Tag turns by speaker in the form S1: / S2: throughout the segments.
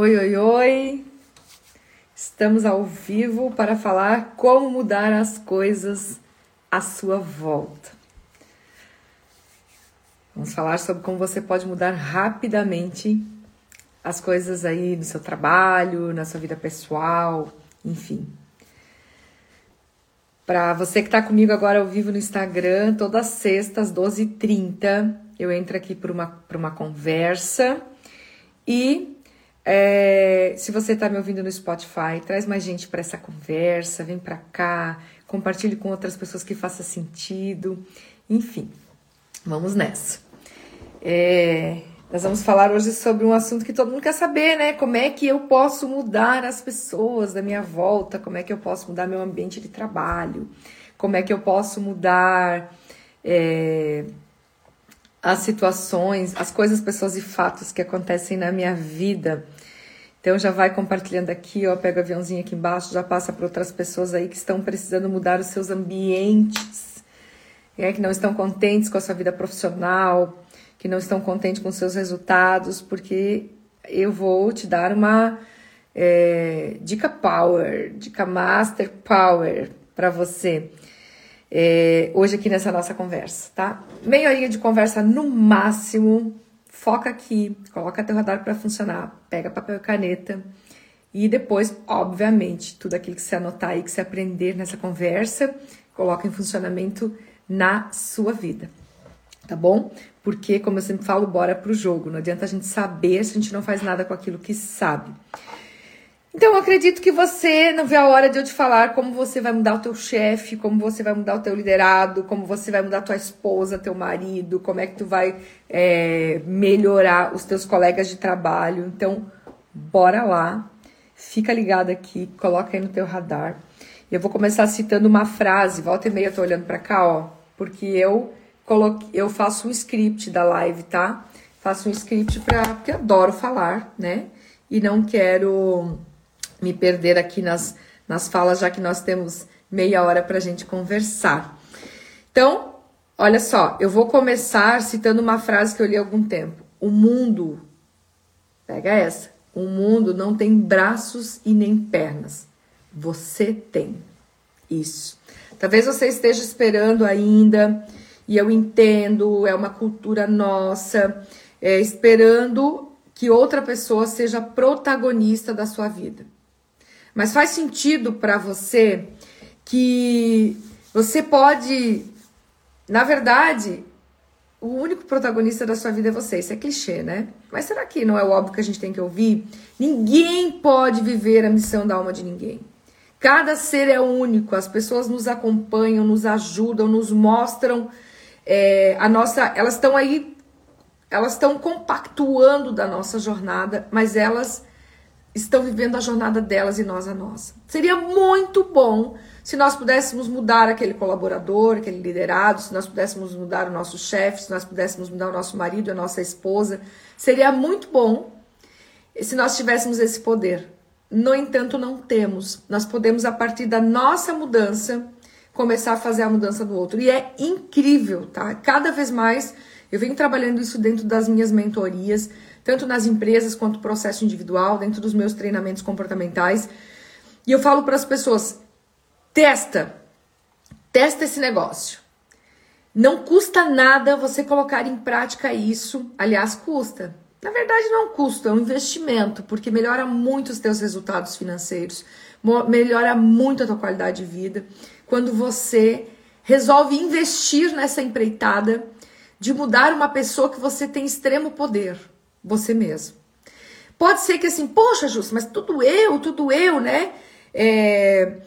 S1: Oi, oi, oi! Estamos ao vivo para falar como mudar as coisas à sua volta. Vamos falar sobre como você pode mudar rapidamente as coisas aí no seu trabalho, na sua vida pessoal, enfim. Para você que está comigo agora ao vivo no Instagram, todas as sextas, 12h30, eu entro aqui para uma, uma conversa e é, se você está me ouvindo no Spotify, traz mais gente para essa conversa, vem para cá, compartilhe com outras pessoas que faça sentido. Enfim, vamos nessa. É, nós vamos falar hoje sobre um assunto que todo mundo quer saber, né? Como é que eu posso mudar as pessoas da minha volta? Como é que eu posso mudar meu ambiente de trabalho? Como é que eu posso mudar é, as situações, as coisas, pessoas e fatos que acontecem na minha vida? Então já vai compartilhando aqui, ó, pega o aviãozinho aqui embaixo, já passa para outras pessoas aí que estão precisando mudar os seus ambientes, é, que não estão contentes com a sua vida profissional, que não estão contentes com os seus resultados, porque eu vou te dar uma é, dica power, dica master power para você. É, hoje aqui nessa nossa conversa, tá? Meia horinha de conversa no máximo, foca aqui, coloca teu radar para funcionar, pega papel e caneta e depois, obviamente, tudo aquilo que você anotar aí, que você aprender nessa conversa, coloca em funcionamento na sua vida. Tá bom? Porque, como eu sempre falo, bora pro jogo. Não adianta a gente saber se a gente não faz nada com aquilo que sabe. Então, eu acredito que você não vê a hora de eu te falar como você vai mudar o teu chefe, como você vai mudar o teu liderado, como você vai mudar tua esposa, teu marido, como é que tu vai é, melhorar os teus colegas de trabalho. Então, bora lá, fica ligado aqui, coloca aí no teu radar. Eu vou começar citando uma frase, volta e meia eu tô olhando para cá, ó, porque eu coloquei, eu faço um script da live, tá? Faço um script para porque adoro falar, né? E não quero me perder aqui nas, nas falas, já que nós temos meia hora para a gente conversar. Então, olha só, eu vou começar citando uma frase que eu li há algum tempo. O mundo, pega essa, o mundo não tem braços e nem pernas. Você tem. Isso. Talvez você esteja esperando ainda, e eu entendo, é uma cultura nossa, é, esperando que outra pessoa seja protagonista da sua vida. Mas faz sentido para você que você pode, na verdade, o único protagonista da sua vida é você. Isso é clichê, né? Mas será que não é o óbvio que a gente tem que ouvir? Ninguém pode viver a missão da alma de ninguém. Cada ser é único, as pessoas nos acompanham, nos ajudam, nos mostram é, a nossa. Elas estão aí, elas estão compactuando da nossa jornada, mas elas estão vivendo a jornada delas e nós a nossa. Seria muito bom se nós pudéssemos mudar aquele colaborador, aquele liderado, se nós pudéssemos mudar o nosso chefe, se nós pudéssemos mudar o nosso marido, a nossa esposa. Seria muito bom se nós tivéssemos esse poder. No entanto, não temos. Nós podemos, a partir da nossa mudança, começar a fazer a mudança do outro. E é incrível, tá? Cada vez mais eu venho trabalhando isso dentro das minhas mentorias tanto nas empresas quanto processo individual, dentro dos meus treinamentos comportamentais. E eu falo para as pessoas: testa, testa esse negócio. Não custa nada você colocar em prática isso. Aliás, custa. Na verdade, não custa, é um investimento, porque melhora muito os teus resultados financeiros, melhora muito a tua qualidade de vida quando você resolve investir nessa empreitada de mudar uma pessoa que você tem extremo poder você mesmo. Pode ser que assim, poxa, Justo, mas tudo eu, tudo eu, né? É,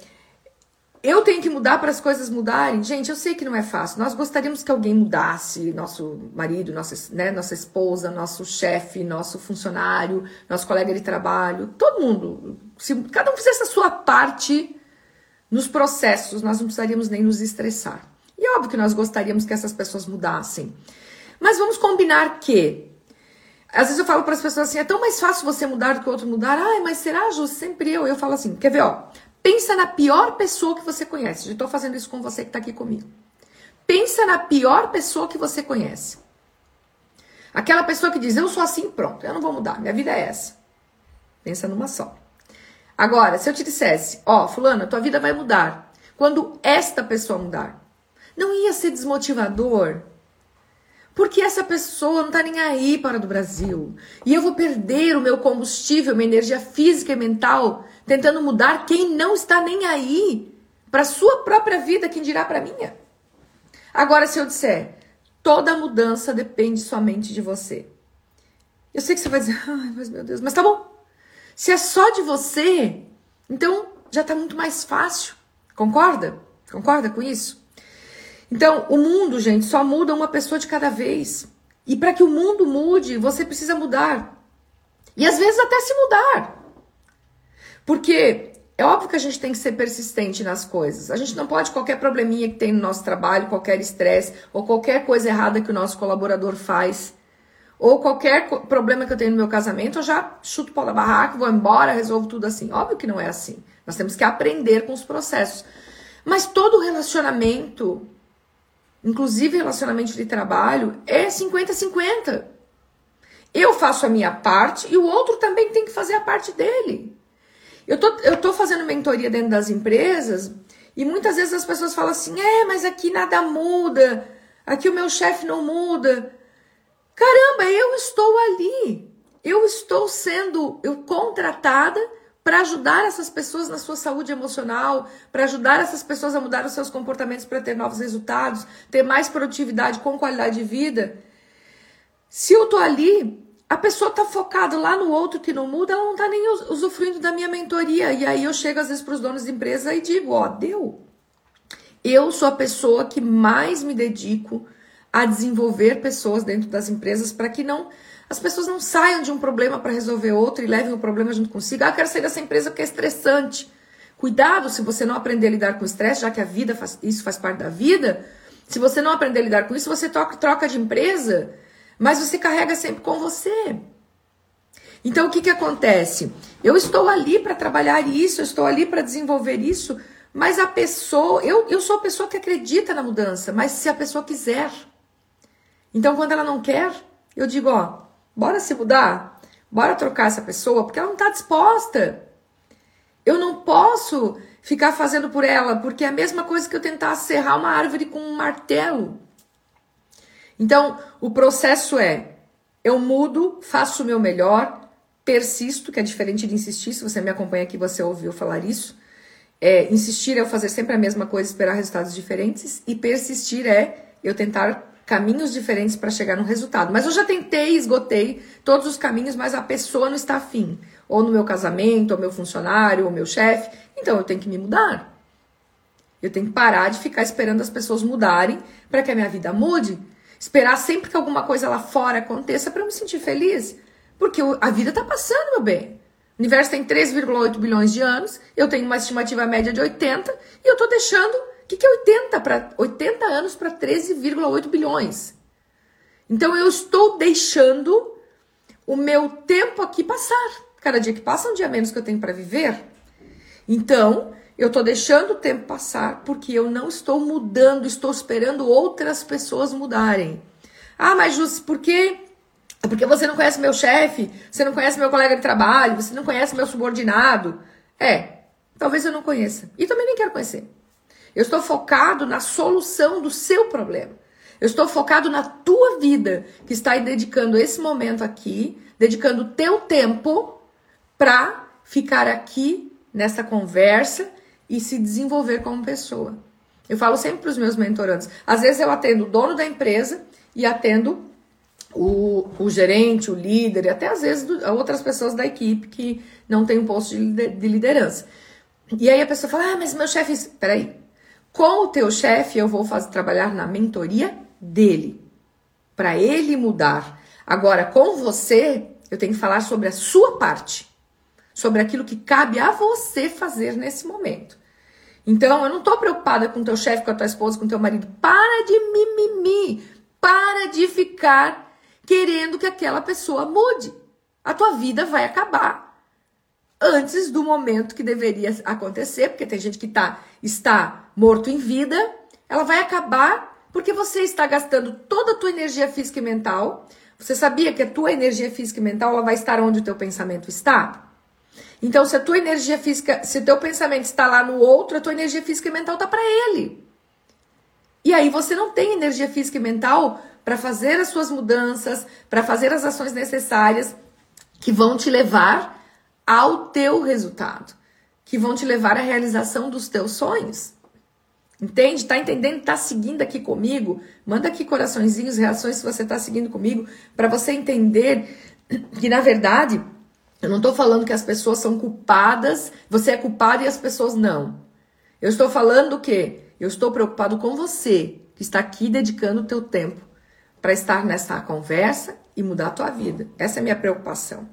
S1: eu tenho que mudar para as coisas mudarem. Gente, eu sei que não é fácil. Nós gostaríamos que alguém mudasse, nosso marido, nossa, né, nossa esposa, nosso chefe, nosso funcionário, nosso colega de trabalho, todo mundo. Se cada um fizesse a sua parte nos processos, nós não precisaríamos nem nos estressar. E é óbvio que nós gostaríamos que essas pessoas mudassem. Mas vamos combinar que às vezes eu falo para as pessoas assim, é tão mais fácil você mudar do que o outro mudar. Ai, mas será, Ju? Sempre eu. Eu falo assim, quer ver, ó? Pensa na pior pessoa que você conhece. Já estou fazendo isso com você que está aqui comigo. Pensa na pior pessoa que você conhece. Aquela pessoa que diz, eu sou assim, pronto, eu não vou mudar, minha vida é essa. Pensa numa só. Agora, se eu te dissesse, ó, fulana, tua vida vai mudar quando esta pessoa mudar. Não ia ser desmotivador? Porque essa pessoa não tá nem aí para o Brasil. E eu vou perder o meu combustível, minha energia física e mental tentando mudar quem não está nem aí para sua própria vida, quem dirá para minha. Agora se eu disser, toda mudança depende somente de você. Eu sei que você vai dizer, ai, mas meu Deus, mas tá bom. Se é só de você, então já tá muito mais fácil. Concorda? Concorda com isso? Então, o mundo, gente, só muda uma pessoa de cada vez. E para que o mundo mude, você precisa mudar. E às vezes até se mudar. Porque é óbvio que a gente tem que ser persistente nas coisas. A gente não pode qualquer probleminha que tem no nosso trabalho, qualquer estresse ou qualquer coisa errada que o nosso colaborador faz, ou qualquer problema que eu tenho no meu casamento, eu já chuto o pau da barraca, vou embora, resolvo tudo assim. Óbvio que não é assim. Nós temos que aprender com os processos. Mas todo relacionamento inclusive relacionamento de trabalho, é 50-50. Eu faço a minha parte e o outro também tem que fazer a parte dele. Eu tô, eu tô fazendo mentoria dentro das empresas e muitas vezes as pessoas falam assim: é, mas aqui nada muda, aqui o meu chefe não muda. Caramba, eu estou ali. Eu estou sendo eu contratada para ajudar essas pessoas na sua saúde emocional, para ajudar essas pessoas a mudar os seus comportamentos para ter novos resultados, ter mais produtividade com qualidade de vida. Se eu tô ali, a pessoa tá focada lá no outro que não muda, ela não tá nem usufruindo da minha mentoria. E aí eu chego às vezes para os donos de empresa e digo, ó, deu. Eu sou a pessoa que mais me dedico a desenvolver pessoas dentro das empresas para que não as pessoas não saiam de um problema para resolver outro e levem o problema junto consigo. Ah, quero sair dessa empresa porque é estressante. Cuidado se você não aprender a lidar com estresse, já que a vida faz, isso faz parte da vida. Se você não aprender a lidar com isso, você troca, troca de empresa, mas você carrega sempre com você. Então o que, que acontece? Eu estou ali para trabalhar isso, eu estou ali para desenvolver isso, mas a pessoa, eu, eu sou a pessoa que acredita na mudança, mas se a pessoa quiser. Então quando ela não quer, eu digo, ó, Bora se mudar? Bora trocar essa pessoa? Porque ela não está disposta. Eu não posso ficar fazendo por ela, porque é a mesma coisa que eu tentar serrar uma árvore com um martelo. Então, o processo é: eu mudo, faço o meu melhor, persisto, que é diferente de insistir. Se você me acompanha aqui, você ouviu falar isso. É, insistir é eu fazer sempre a mesma coisa, esperar resultados diferentes, e persistir é eu tentar caminhos diferentes para chegar no resultado. Mas eu já tentei, esgotei todos os caminhos, mas a pessoa não está afim. Ou no meu casamento, ou meu funcionário, ou meu chefe. Então eu tenho que me mudar. Eu tenho que parar de ficar esperando as pessoas mudarem para que a minha vida mude. Esperar sempre que alguma coisa lá fora aconteça para eu me sentir feliz. Porque a vida está passando, meu bem. O universo tem 3,8 bilhões de anos, eu tenho uma estimativa média de 80 e eu estou deixando que, que é 80, pra, 80 anos para 13,8 bilhões? Então eu estou deixando o meu tempo aqui passar. Cada dia que passa, um dia menos que eu tenho para viver. Então, eu estou deixando o tempo passar porque eu não estou mudando, estou esperando outras pessoas mudarem. Ah, mas Jus, por quê? Porque você não conhece meu chefe, você não conhece meu colega de trabalho, você não conhece meu subordinado. É, talvez eu não conheça. E também nem quero conhecer. Eu estou focado na solução do seu problema. Eu estou focado na tua vida, que está aí dedicando esse momento aqui, dedicando teu tempo para ficar aqui nessa conversa e se desenvolver como pessoa. Eu falo sempre para os meus mentorandos. Às vezes eu atendo o dono da empresa e atendo o, o gerente, o líder, e até às vezes outras pessoas da equipe que não tem um posto de liderança. E aí a pessoa fala: Ah, mas meu chefe. Peraí, com o teu chefe, eu vou fazer trabalhar na mentoria dele, para ele mudar. Agora, com você, eu tenho que falar sobre a sua parte, sobre aquilo que cabe a você fazer nesse momento. Então, eu não estou preocupada com teu chefe, com a tua esposa, com teu marido. Para de mimimi. Para de ficar querendo que aquela pessoa mude. A tua vida vai acabar antes do momento que deveria acontecer, porque tem gente que tá, está morto em vida, ela vai acabar porque você está gastando toda a tua energia física e mental. Você sabia que a tua energia física e mental ela vai estar onde o teu pensamento está? Então, se a tua energia física, se o teu pensamento está lá no outro, a tua energia física e mental está para ele. E aí você não tem energia física e mental para fazer as suas mudanças, para fazer as ações necessárias que vão te levar ao teu resultado, que vão te levar à realização dos teus sonhos. Entende? Tá entendendo? Tá seguindo aqui comigo? Manda aqui coraçõezinhos, reações se você tá seguindo comigo, para você entender que na verdade eu não estou falando que as pessoas são culpadas, você é culpado e as pessoas não. Eu estou falando o quê? Eu estou preocupado com você, que está aqui dedicando o teu tempo para estar nessa conversa e mudar a tua vida. Essa é a minha preocupação.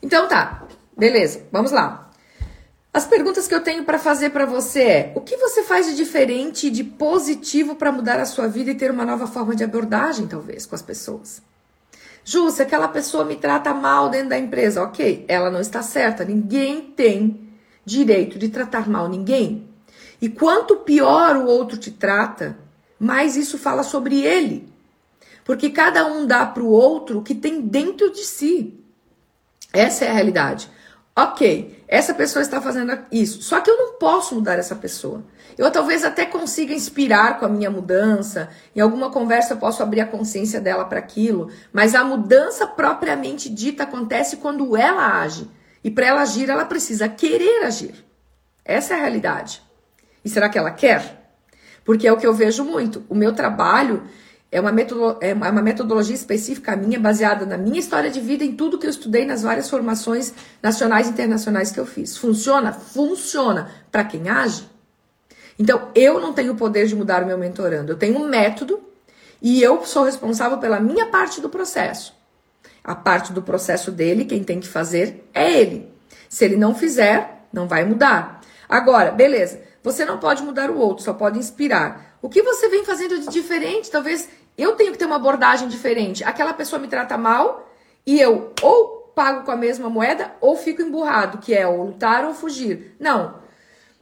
S1: Então tá, beleza, vamos lá. As perguntas que eu tenho para fazer para você é: o que você faz de diferente e de positivo para mudar a sua vida e ter uma nova forma de abordagem, talvez, com as pessoas? Ju, se aquela pessoa me trata mal dentro da empresa, ok, ela não está certa. Ninguém tem direito de tratar mal ninguém. E quanto pior o outro te trata, mais isso fala sobre ele. Porque cada um dá para o outro o que tem dentro de si. Essa é a realidade. Ok, essa pessoa está fazendo isso, só que eu não posso mudar essa pessoa. Eu talvez até consiga inspirar com a minha mudança, em alguma conversa eu posso abrir a consciência dela para aquilo, mas a mudança propriamente dita acontece quando ela age. E para ela agir, ela precisa querer agir. Essa é a realidade. E será que ela quer? Porque é o que eu vejo muito. O meu trabalho é uma, metodo, é uma metodologia específica minha, baseada na minha história de vida, em tudo que eu estudei nas várias formações nacionais e internacionais que eu fiz. Funciona? Funciona. Para quem age? Então, eu não tenho o poder de mudar o meu mentorando. Eu tenho um método e eu sou responsável pela minha parte do processo. A parte do processo dele, quem tem que fazer é ele. Se ele não fizer, não vai mudar. Agora, beleza, você não pode mudar o outro, só pode inspirar. O que você vem fazendo de diferente? Talvez eu tenho que ter uma abordagem diferente. Aquela pessoa me trata mal e eu ou pago com a mesma moeda ou fico emburrado, que é ou lutar ou fugir. Não.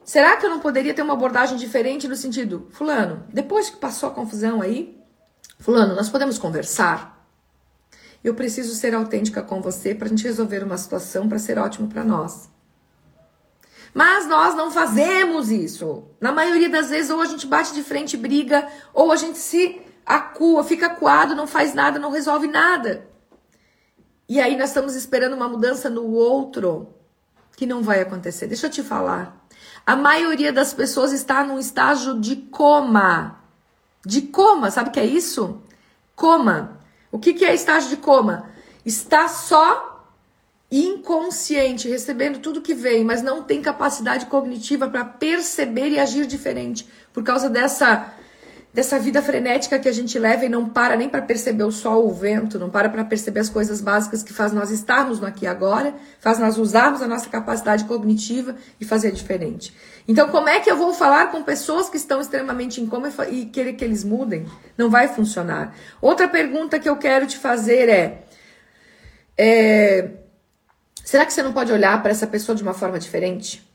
S1: Será que eu não poderia ter uma abordagem diferente no sentido, fulano, depois que passou a confusão aí, fulano, nós podemos conversar? Eu preciso ser autêntica com você para a gente resolver uma situação para ser ótimo para nós. Mas nós não fazemos isso. Na maioria das vezes, ou a gente bate de frente e briga, ou a gente se acua, fica acuado, não faz nada, não resolve nada. E aí nós estamos esperando uma mudança no outro que não vai acontecer. Deixa eu te falar. A maioria das pessoas está num estágio de coma. De coma, sabe o que é isso? Coma. O que, que é estágio de coma? Está só inconsciente, recebendo tudo que vem, mas não tem capacidade cognitiva para perceber e agir diferente por causa dessa dessa vida frenética que a gente leva e não para nem para perceber o sol, o vento, não para para perceber as coisas básicas que faz nós estarmos no aqui e agora, faz nós usarmos a nossa capacidade cognitiva e fazer diferente. Então, como é que eu vou falar com pessoas que estão extremamente em coma e querer que eles mudem? Não vai funcionar. Outra pergunta que eu quero te fazer é, é Será que você não pode olhar para essa pessoa de uma forma diferente?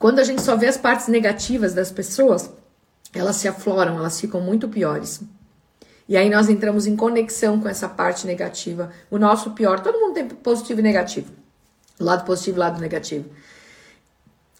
S1: Quando a gente só vê as partes negativas das pessoas, elas se afloram, elas ficam muito piores. E aí nós entramos em conexão com essa parte negativa. O nosso pior, todo mundo tem positivo e negativo. Lado positivo lado negativo.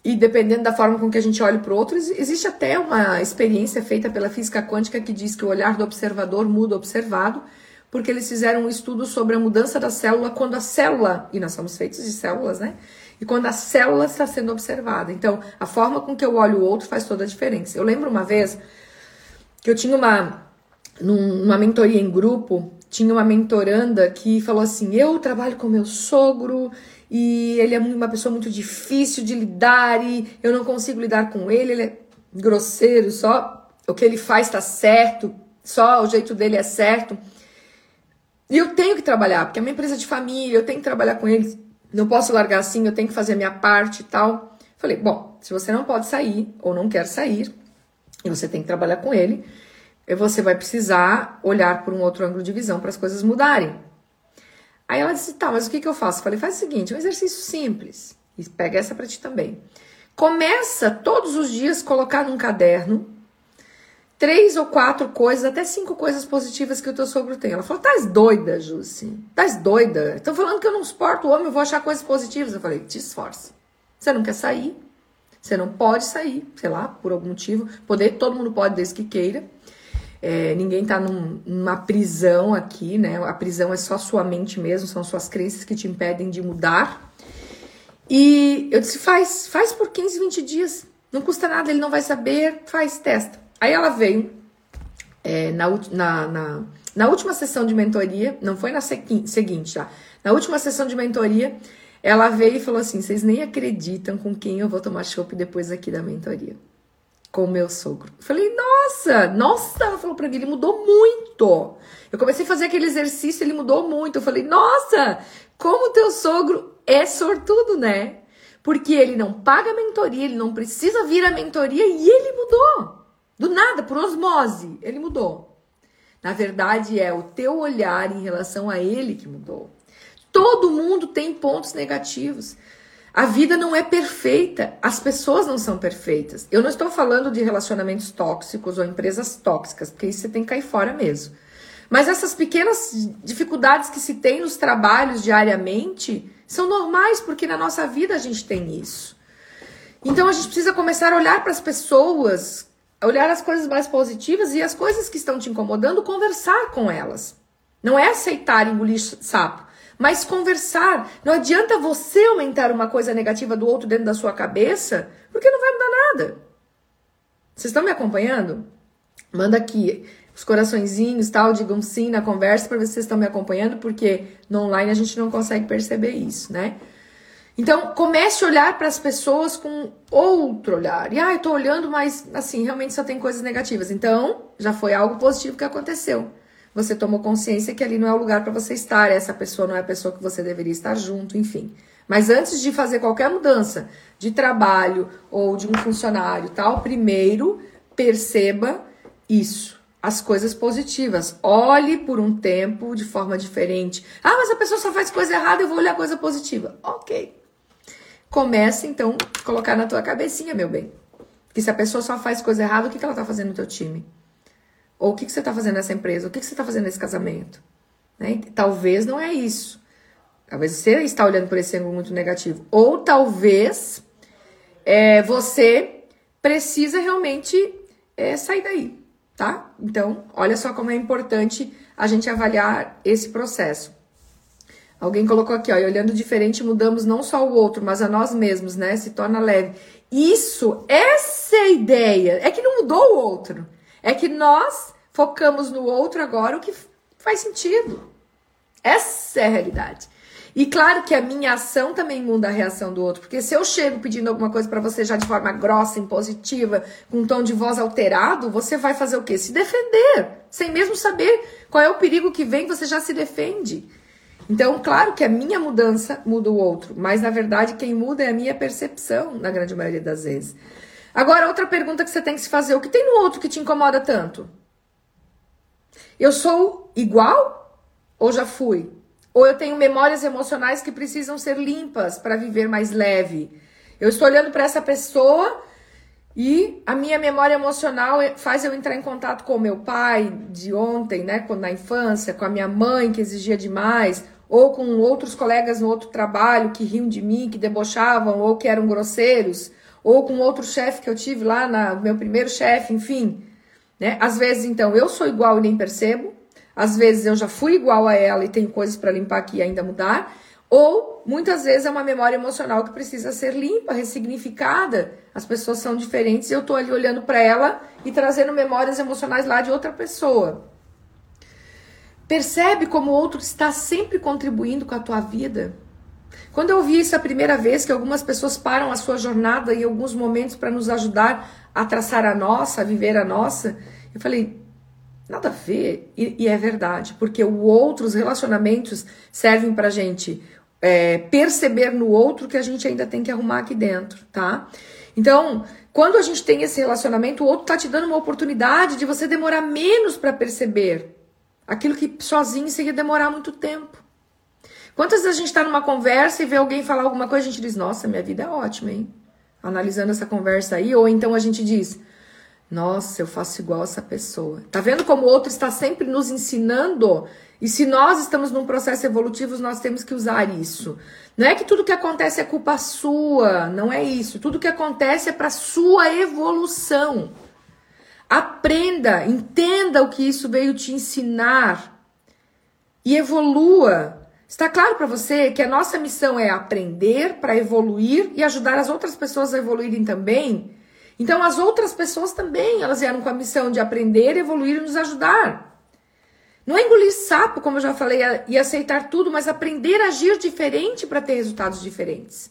S1: E dependendo da forma com que a gente olha para o outro, existe até uma experiência feita pela física quântica que diz que o olhar do observador muda o observado porque eles fizeram um estudo sobre a mudança da célula quando a célula, e nós somos feitos de células, né? E quando a célula está sendo observada. Então, a forma com que eu olho o outro faz toda a diferença. Eu lembro uma vez que eu tinha uma, numa mentoria em grupo, tinha uma mentoranda que falou assim: Eu trabalho com meu sogro e ele é uma pessoa muito difícil de lidar e eu não consigo lidar com ele, ele é grosseiro, só o que ele faz está certo, só o jeito dele é certo. E eu tenho que trabalhar, porque é uma empresa de família, eu tenho que trabalhar com eles. Não posso largar assim, eu tenho que fazer a minha parte e tal. Falei, bom, se você não pode sair ou não quer sair, e você tem que trabalhar com ele, você vai precisar olhar por um outro ângulo de visão para as coisas mudarem. Aí ela disse, tá, mas o que, que eu faço? falei, faz o seguinte, um exercício simples. E pega essa para ti também. Começa todos os dias colocar num caderno três ou quatro coisas, até cinco coisas positivas que o teu sogro tem. Ela falou: Tás doida, Jussi? Tás doida? Estão falando que eu não suporto o homem, eu vou achar coisas positivas. Eu falei: Te esforce. Você não quer sair, você não pode sair, sei lá, por algum motivo. Poder, todo mundo pode, desde que queira. É, ninguém tá num, numa prisão aqui, né? A prisão é só sua mente mesmo, são suas crenças que te impedem de mudar. E eu disse: faz, faz por 15, 20 dias. Não custa nada, ele não vai saber, faz, testa. Aí ela veio é, na, na, na, na, última sessão de mentoria, não foi na seguinte, tá? Na última sessão de mentoria, ela veio e falou assim: vocês nem acreditam com quem eu vou tomar chopp depois aqui da mentoria. Com o meu sogro. Eu falei, nossa, nossa, ela falou pra mim, ele mudou muito. Eu comecei a fazer aquele exercício, ele mudou muito. Eu falei, nossa, como teu sogro é sortudo, né? Porque ele não paga mentoria, ele não precisa vir à mentoria e ele mudou. Do nada, por osmose, ele mudou. Na verdade, é o teu olhar em relação a ele que mudou. Todo mundo tem pontos negativos. A vida não é perfeita, as pessoas não são perfeitas. Eu não estou falando de relacionamentos tóxicos ou empresas tóxicas, porque isso você tem que cair fora mesmo. Mas essas pequenas dificuldades que se tem nos trabalhos diariamente são normais, porque na nossa vida a gente tem isso. Então a gente precisa começar a olhar para as pessoas olhar as coisas mais positivas e as coisas que estão te incomodando, conversar com elas. Não é aceitar engolir sapo, mas conversar. Não adianta você aumentar uma coisa negativa do outro dentro da sua cabeça, porque não vai mudar nada. Vocês estão me acompanhando? Manda aqui os coraçõezinhos, tal, digam sim na conversa para ver se vocês estão me acompanhando, porque no online a gente não consegue perceber isso, né? Então, comece a olhar para as pessoas com outro olhar. E, ah, eu tô olhando, mas, assim, realmente só tem coisas negativas. Então, já foi algo positivo que aconteceu. Você tomou consciência que ali não é o lugar para você estar, essa pessoa não é a pessoa que você deveria estar junto, enfim. Mas antes de fazer qualquer mudança de trabalho ou de um funcionário, tal, primeiro perceba isso as coisas positivas. Olhe por um tempo de forma diferente. Ah, mas a pessoa só faz coisa errada, eu vou olhar coisa positiva. Ok. Começa então a colocar na tua cabecinha, meu bem. Que se a pessoa só faz coisa errada, o que, que ela tá fazendo no teu time? Ou o que, que você tá fazendo nessa empresa? O que, que você tá fazendo nesse casamento? Né? Talvez não é isso. Talvez você está olhando por esse ângulo muito negativo. Ou talvez é, você precisa realmente é, sair daí, tá? Então, olha só como é importante a gente avaliar esse processo. Alguém colocou aqui, ó, e olhando diferente, mudamos não só o outro, mas a nós mesmos, né? Se torna leve. Isso, essa é a ideia. É que não mudou o outro. É que nós focamos no outro agora o que faz sentido. Essa é a realidade. E claro que a minha ação também muda a reação do outro, porque se eu chego pedindo alguma coisa para você já de forma grossa, impositiva, com um tom de voz alterado, você vai fazer o quê? Se defender, sem mesmo saber qual é o perigo que vem, você já se defende. Então, claro que a minha mudança muda o outro, mas na verdade quem muda é a minha percepção, na grande maioria das vezes. Agora, outra pergunta que você tem que se fazer: o que tem no outro que te incomoda tanto? Eu sou igual ou já fui? Ou eu tenho memórias emocionais que precisam ser limpas para viver mais leve? Eu estou olhando para essa pessoa e a minha memória emocional faz eu entrar em contato com o meu pai de ontem, né, na infância, com a minha mãe que exigia demais, ou com outros colegas no outro trabalho que riam de mim, que debochavam ou que eram grosseiros, ou com outro chefe que eu tive lá, na meu primeiro chefe, enfim. Né? Às vezes, então, eu sou igual e nem percebo, às vezes eu já fui igual a ela e tenho coisas para limpar aqui e ainda mudar, ou muitas vezes é uma memória emocional que precisa ser limpa, ressignificada. As pessoas são diferentes e eu estou ali olhando para ela e trazendo memórias emocionais lá de outra pessoa. Percebe como o outro está sempre contribuindo com a tua vida? Quando eu ouvi isso a primeira vez, que algumas pessoas param a sua jornada em alguns momentos para nos ajudar a traçar a nossa, a viver a nossa, eu falei, nada a ver. E, e é verdade, porque o outro, os relacionamentos servem para gente é, perceber no outro que a gente ainda tem que arrumar aqui dentro, tá? Então, quando a gente tem esse relacionamento, o outro tá te dando uma oportunidade de você demorar menos para perceber Aquilo que sozinho seria demorar muito tempo. Quantas vezes a gente está numa conversa e vê alguém falar alguma coisa, a gente diz, nossa, minha vida é ótima, hein? Analisando essa conversa aí, ou então a gente diz, Nossa, eu faço igual essa pessoa. Tá vendo como o outro está sempre nos ensinando? E se nós estamos num processo evolutivo, nós temos que usar isso. Não é que tudo que acontece é culpa sua, não é isso. Tudo que acontece é para sua evolução. Aprenda, entenda o que isso veio te ensinar e evolua. Está claro para você que a nossa missão é aprender para evoluir e ajudar as outras pessoas a evoluírem também? Então, as outras pessoas também, elas vieram com a missão de aprender, evoluir e nos ajudar. Não é engolir sapo, como eu já falei, e aceitar tudo, mas aprender a agir diferente para ter resultados diferentes.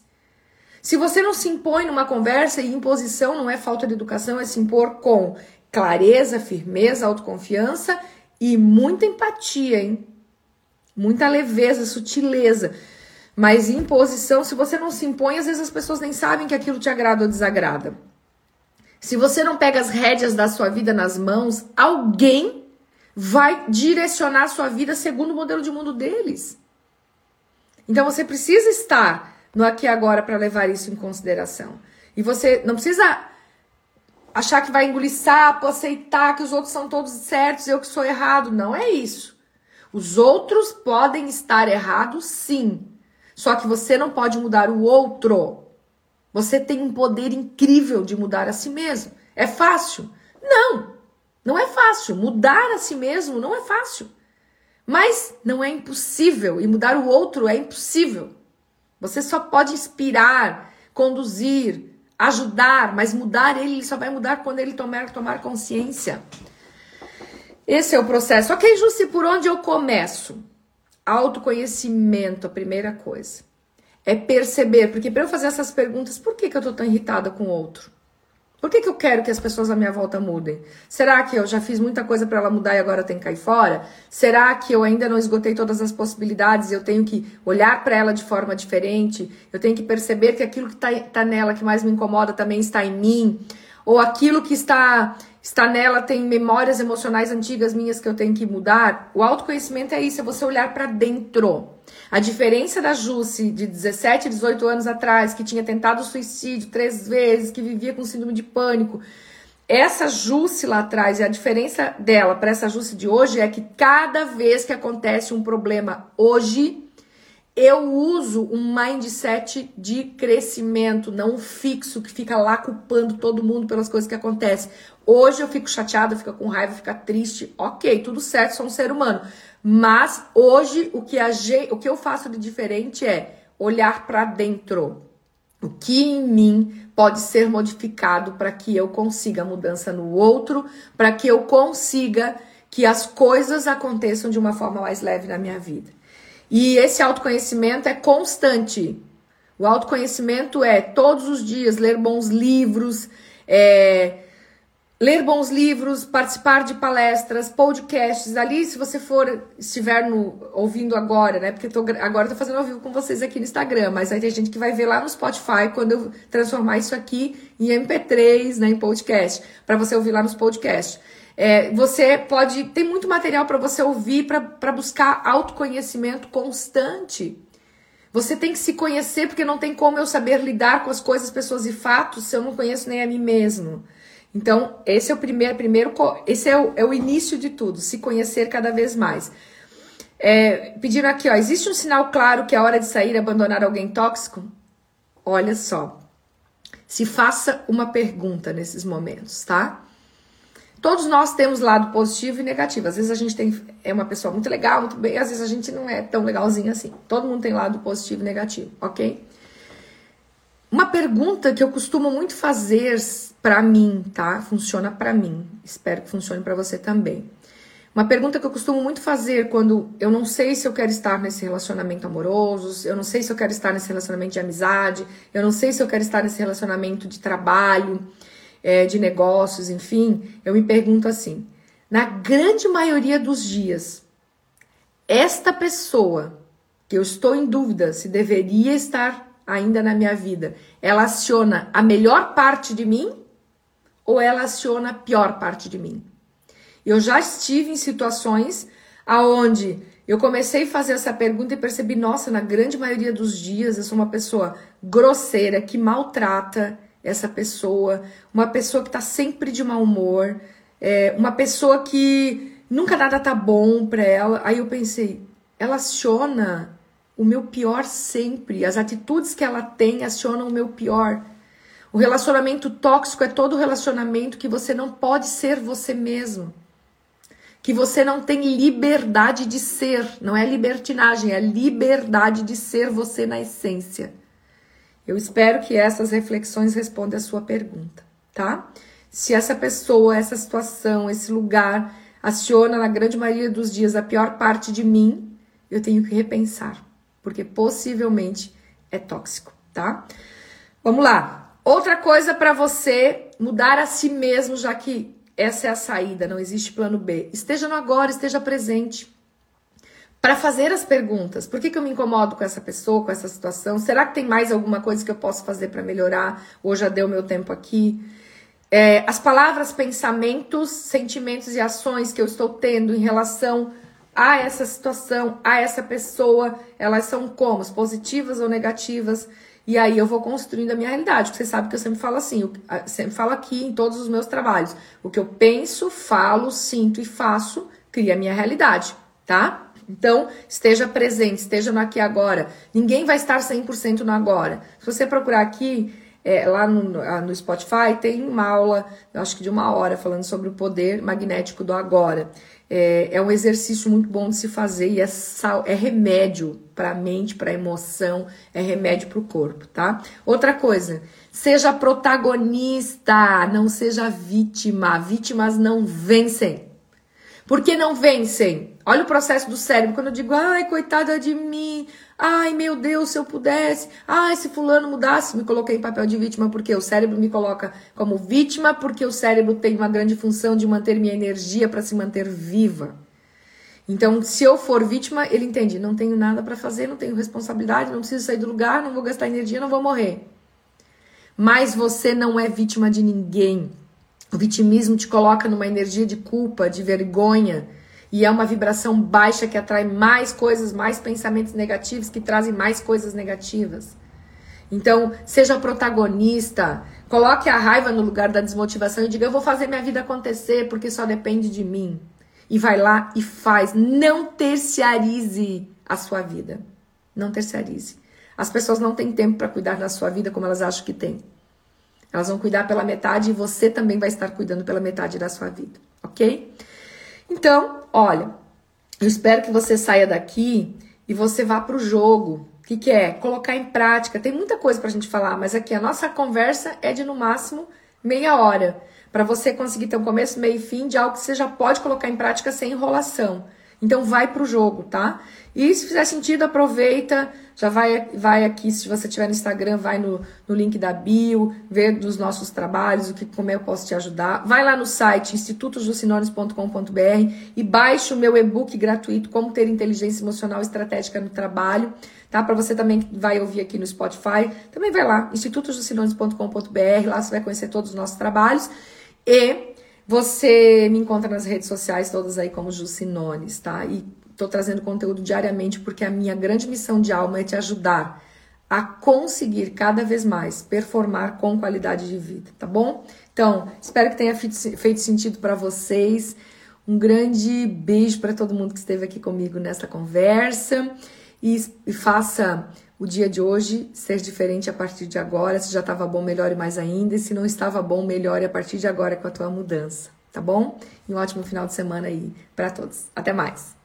S1: Se você não se impõe numa conversa, e imposição não é falta de educação, é se impor com clareza, firmeza, autoconfiança e muita empatia, hein? Muita leveza, sutileza. Mas imposição, se você não se impõe, às vezes as pessoas nem sabem que aquilo te agrada ou desagrada. Se você não pega as rédeas da sua vida nas mãos, alguém vai direcionar a sua vida segundo o modelo de mundo deles. Então você precisa estar no aqui e agora para levar isso em consideração. E você não precisa achar que vai engolir sapo, aceitar que os outros são todos certos e eu que sou errado. Não é isso. Os outros podem estar errados, sim. Só que você não pode mudar o outro. Você tem um poder incrível de mudar a si mesmo. É fácil? Não, não é fácil. Mudar a si mesmo não é fácil. Mas não é impossível. E mudar o outro é impossível. Você só pode inspirar, conduzir, ajudar, mas mudar ele, ele só vai mudar quando ele tomar, tomar consciência. Esse é o processo. Ok, Jussi, por onde eu começo? Autoconhecimento, a primeira coisa é perceber, porque para eu fazer essas perguntas, por que, que eu tô tão irritada com o outro? Por que, que eu quero que as pessoas à minha volta mudem? Será que eu já fiz muita coisa para ela mudar e agora tem que cair fora? Será que eu ainda não esgotei todas as possibilidades e eu tenho que olhar para ela de forma diferente? Eu tenho que perceber que aquilo que está tá nela que mais me incomoda também está em mim? Ou aquilo que está está nela tem memórias emocionais antigas minhas que eu tenho que mudar? O autoconhecimento é isso, é você olhar para dentro. A diferença da Jusce de 17, 18 anos atrás, que tinha tentado suicídio três vezes, que vivia com síndrome de pânico, essa Jusce lá atrás e a diferença dela para essa Jusce de hoje é que cada vez que acontece um problema hoje, eu uso um mindset de crescimento, não fixo que fica lá culpando todo mundo pelas coisas que acontecem. Hoje eu fico chateada, fico com raiva, fico triste, ok, tudo certo, sou um ser humano. Mas hoje o que, a, o que eu faço de diferente é olhar para dentro. O que em mim pode ser modificado para que eu consiga mudança no outro, para que eu consiga que as coisas aconteçam de uma forma mais leve na minha vida. E esse autoconhecimento é constante. O autoconhecimento é todos os dias ler bons livros, é, ler bons livros, participar de palestras, podcasts. Ali, se você for estiver no, ouvindo agora, né? Porque tô, agora tô fazendo ao vivo com vocês aqui no Instagram, mas aí tem gente que vai ver lá no Spotify quando eu transformar isso aqui em MP3, né? Em podcast, para você ouvir lá nos podcasts. É, você pode. Tem muito material para você ouvir para buscar autoconhecimento constante. Você tem que se conhecer, porque não tem como eu saber lidar com as coisas, pessoas e fatos se eu não conheço nem a mim mesmo. Então, esse é o primeiro, primeiro esse é o, é o início de tudo, se conhecer cada vez mais. É, aqui, ó, existe um sinal claro que é hora de sair e abandonar alguém tóxico? Olha só, se faça uma pergunta nesses momentos, tá? Todos nós temos lado positivo e negativo. Às vezes a gente tem, é uma pessoa muito legal, muito bem, às vezes a gente não é tão legalzinho assim. Todo mundo tem lado positivo e negativo, ok? Uma pergunta que eu costumo muito fazer para mim, tá? Funciona para mim. Espero que funcione para você também. Uma pergunta que eu costumo muito fazer quando eu não sei se eu quero estar nesse relacionamento amoroso, eu não sei se eu quero estar nesse relacionamento de amizade, eu não sei se eu quero estar nesse relacionamento de trabalho, é, de negócios, enfim, eu me pergunto assim: na grande maioria dos dias, esta pessoa que eu estou em dúvida se deveria estar ainda na minha vida, ela aciona a melhor parte de mim ou ela aciona a pior parte de mim? Eu já estive em situações aonde eu comecei a fazer essa pergunta e percebi, nossa, na grande maioria dos dias eu sou uma pessoa grosseira, que maltrata, essa pessoa, uma pessoa que está sempre de mau humor, é, uma pessoa que nunca nada tá bom para ela. Aí eu pensei, ela aciona o meu pior sempre, as atitudes que ela tem acionam o meu pior. O relacionamento tóxico é todo relacionamento que você não pode ser você mesmo. Que você não tem liberdade de ser. Não é libertinagem, é liberdade de ser você na essência. Eu espero que essas reflexões respondam a sua pergunta, tá? Se essa pessoa, essa situação, esse lugar aciona na grande maioria dos dias a pior parte de mim, eu tenho que repensar, porque possivelmente é tóxico, tá? Vamos lá. Outra coisa para você mudar a si mesmo, já que essa é a saída, não existe plano B. Esteja no agora, esteja presente para fazer as perguntas. Por que, que eu me incomodo com essa pessoa, com essa situação? Será que tem mais alguma coisa que eu posso fazer para melhorar? Ou já deu meu tempo aqui? É, as palavras, pensamentos, sentimentos e ações que eu estou tendo em relação a essa situação, a essa pessoa, elas são como? Positivas ou negativas? E aí eu vou construindo a minha realidade. Você sabe que eu sempre falo assim, eu sempre falo aqui em todos os meus trabalhos. O que eu penso, falo, sinto e faço cria a minha realidade, tá? Então, esteja presente, esteja no aqui e agora. Ninguém vai estar 100% no agora. Se você procurar aqui, é, lá no, ah, no Spotify, tem uma aula, acho que de uma hora, falando sobre o poder magnético do agora. É, é um exercício muito bom de se fazer e é, sal, é remédio para a mente, para a emoção, é remédio para o corpo, tá? Outra coisa, seja protagonista, não seja vítima. Vítimas não vencem. Por que não vencem? Olha o processo do cérebro. Quando eu digo, ai, coitada de mim, ai, meu Deus, se eu pudesse, ai, se fulano mudasse, me coloquei em papel de vítima, porque o cérebro me coloca como vítima, porque o cérebro tem uma grande função de manter minha energia para se manter viva. Então, se eu for vítima, ele entende, não tenho nada para fazer, não tenho responsabilidade, não preciso sair do lugar, não vou gastar energia, não vou morrer. Mas você não é vítima de ninguém. O vitimismo te coloca numa energia de culpa, de vergonha, e é uma vibração baixa que atrai mais coisas, mais pensamentos negativos, que trazem mais coisas negativas. Então, seja protagonista, coloque a raiva no lugar da desmotivação e diga: Eu vou fazer minha vida acontecer porque só depende de mim. E vai lá e faz. Não terciarize a sua vida. Não terciarize. As pessoas não têm tempo para cuidar da sua vida como elas acham que têm. Elas vão cuidar pela metade e você também vai estar cuidando pela metade da sua vida, ok? Então, olha, eu espero que você saia daqui e você vá para o jogo. O que, que é? Colocar em prática. Tem muita coisa para a gente falar, mas aqui a nossa conversa é de no máximo meia hora. Para você conseguir ter um começo, meio e fim de algo que você já pode colocar em prática sem enrolação. Então vai pro jogo, tá? E se fizer sentido, aproveita, já vai, vai aqui, se você tiver no Instagram, vai no, no link da bio, ver dos nossos trabalhos, o que, como eu posso te ajudar. Vai lá no site institutoslucinones.com.br e baixe o meu e-book gratuito, Como Ter Inteligência Emocional Estratégica no Trabalho, tá? Para você também que vai ouvir aqui no Spotify, também vai lá, institutoslucinones.com.br, lá você vai conhecer todos os nossos trabalhos. E você me encontra nas redes sociais todas aí como Jucinones, tá? E tô trazendo conteúdo diariamente porque a minha grande missão de alma é te ajudar a conseguir cada vez mais performar com qualidade de vida, tá bom? Então, espero que tenha feito sentido para vocês. Um grande beijo para todo mundo que esteve aqui comigo nessa conversa e, e faça o dia de hoje ser diferente a partir de agora. Se já estava bom, melhore mais ainda. E se não estava bom, melhore a partir de agora com a tua mudança, tá bom? E um ótimo final de semana aí para todos. Até mais!